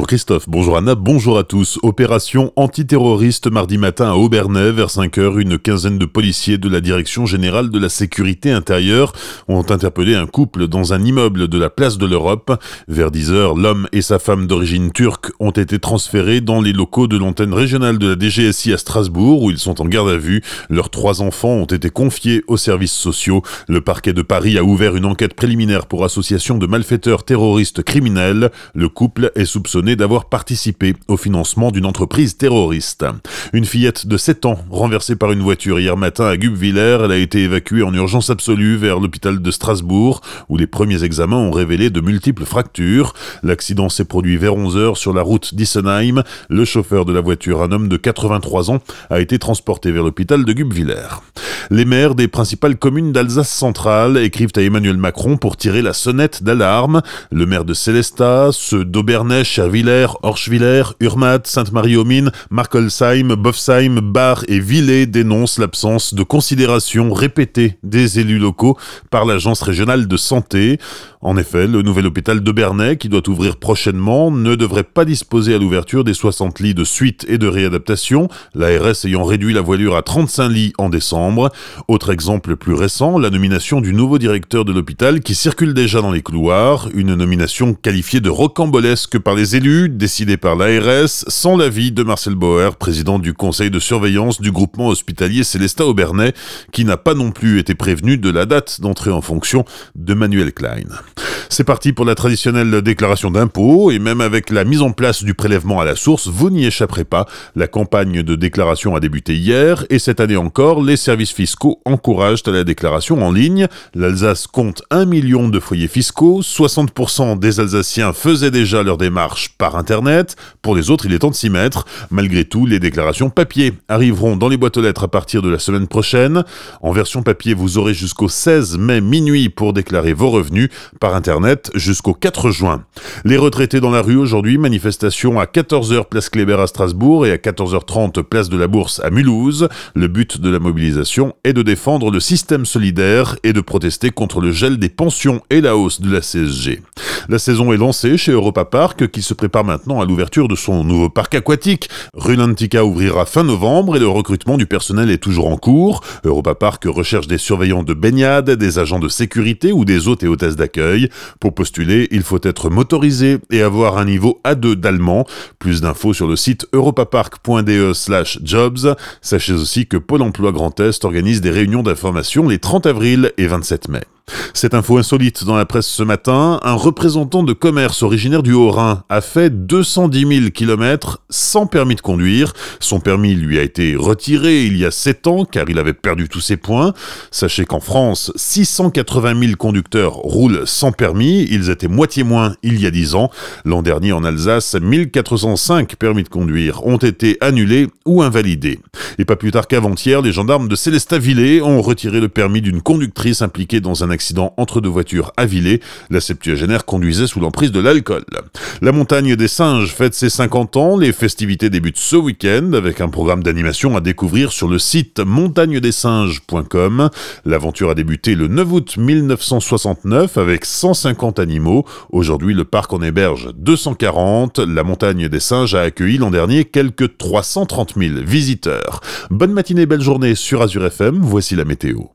Bonjour Christophe, bonjour Anna, bonjour à tous. Opération antiterroriste mardi matin à Aubernais, vers 5 heures, une quinzaine de policiers de la Direction Générale de la Sécurité Intérieure ont interpellé un couple dans un immeuble de la place de l'Europe. Vers 10 heures, l'homme et sa femme d'origine turque ont été transférés dans les locaux de l'antenne régionale de la DGSI à Strasbourg, où ils sont en garde à vue. Leurs trois enfants ont été confiés aux services sociaux. Le parquet de Paris a ouvert une enquête préliminaire pour association de malfaiteurs terroristes criminels. Le couple est soupçonné d'avoir participé au financement d'une entreprise terroriste. Une fillette de 7 ans renversée par une voiture hier matin à Gubviller, elle a été évacuée en urgence absolue vers l'hôpital de Strasbourg où les premiers examens ont révélé de multiples fractures. L'accident s'est produit vers 11h sur la route d'Issenheim. Le chauffeur de la voiture, un homme de 83 ans, a été transporté vers l'hôpital de Gubviller. Les maires des principales communes d'Alsace centrale écrivent à Emmanuel Macron pour tirer la sonnette d'alarme. Le maire de Célestat, ceux d'Aubernais, Chervillers, Orschwiller, Urmat, Sainte-Marie-aux-Mines, Markolsheim, Bofsheim, Bar et Villers dénoncent l'absence de considération répétée des élus locaux par l'Agence régionale de santé. En effet, le nouvel hôpital de Bernay, qui doit ouvrir prochainement, ne devrait pas disposer à l'ouverture des 60 lits de suite et de réadaptation, l'ARS ayant réduit la voilure à 35 lits en décembre. Autre exemple plus récent, la nomination du nouveau directeur de l'hôpital qui circule déjà dans les couloirs, une nomination qualifiée de rocambolesque par les élus, décidée par l'ARS, sans l'avis de Marcel Bauer, président du conseil de surveillance du groupement hospitalier Célestat Aubernais, qui n'a pas non plus été prévenu de la date d'entrée en fonction de Manuel Klein. C'est parti pour la traditionnelle déclaration d'impôt, et même avec la mise en place du prélèvement à la source, vous n'y échapperez pas. La campagne de déclaration a débuté hier, et cette année encore, les services fiscaux encouragent à la déclaration en ligne. L'Alsace compte un million de foyers fiscaux, 60% des Alsaciens faisaient déjà leur démarche par Internet, pour les autres il est temps de s'y mettre. Malgré tout, les déclarations papier arriveront dans les boîtes aux lettres à partir de la semaine prochaine. En version papier, vous aurez jusqu'au 16 mai minuit pour déclarer vos revenus, par Internet jusqu'au 4 juin. Les retraités dans la rue aujourd'hui, manifestation à 14h place Kléber à Strasbourg et à 14h30 place de la Bourse à Mulhouse. Le but de la mobilisation est de défendre le système solidaire et de protester contre le gel des pensions et la hausse de la CSG. La saison est lancée chez Europa Park qui se prépare maintenant à l'ouverture de son nouveau parc aquatique. Runantica ouvrira fin novembre et le recrutement du personnel est toujours en cours. Europa Park recherche des surveillants de baignade, des agents de sécurité ou des hôtes et hôtesses d'accueil. Pour postuler, il faut être motorisé et avoir un niveau A2 d'allemand. Plus d'infos sur le site europapark.de slash jobs. Sachez aussi que Pôle emploi Grand Est organise des réunions d'information les 30 avril et 27 mai. Cette info insolite dans la presse ce matin, un représentant de commerce originaire du Haut-Rhin a fait 210 000 km sans permis de conduire. Son permis lui a été retiré il y a 7 ans car il avait perdu tous ses points. Sachez qu'en France, 680 000 conducteurs roulent sans permis, ils étaient moitié moins il y a 10 ans. L'an dernier en Alsace, 1405 permis de conduire ont été annulés ou invalidés. Et pas plus tard qu'avant-hier, les gendarmes de Célestat-Villers ont retiré le permis d'une conductrice impliquée dans un accident entre deux voitures à. La septuagénaire conduisait sous l'emprise de l'alcool. La montagne des singes fête ses 50 ans. Les festivités débutent ce week-end avec un programme d'animation à découvrir sur le site montagnedesinges.com. L'aventure a débuté le 9 août 1969 avec 150 animaux. Aujourd'hui, le parc en héberge 240. La montagne des singes a accueilli l'an dernier quelques 330 000 visiteurs. Bonne matinée, belle journée sur Azure FM. Voici la météo.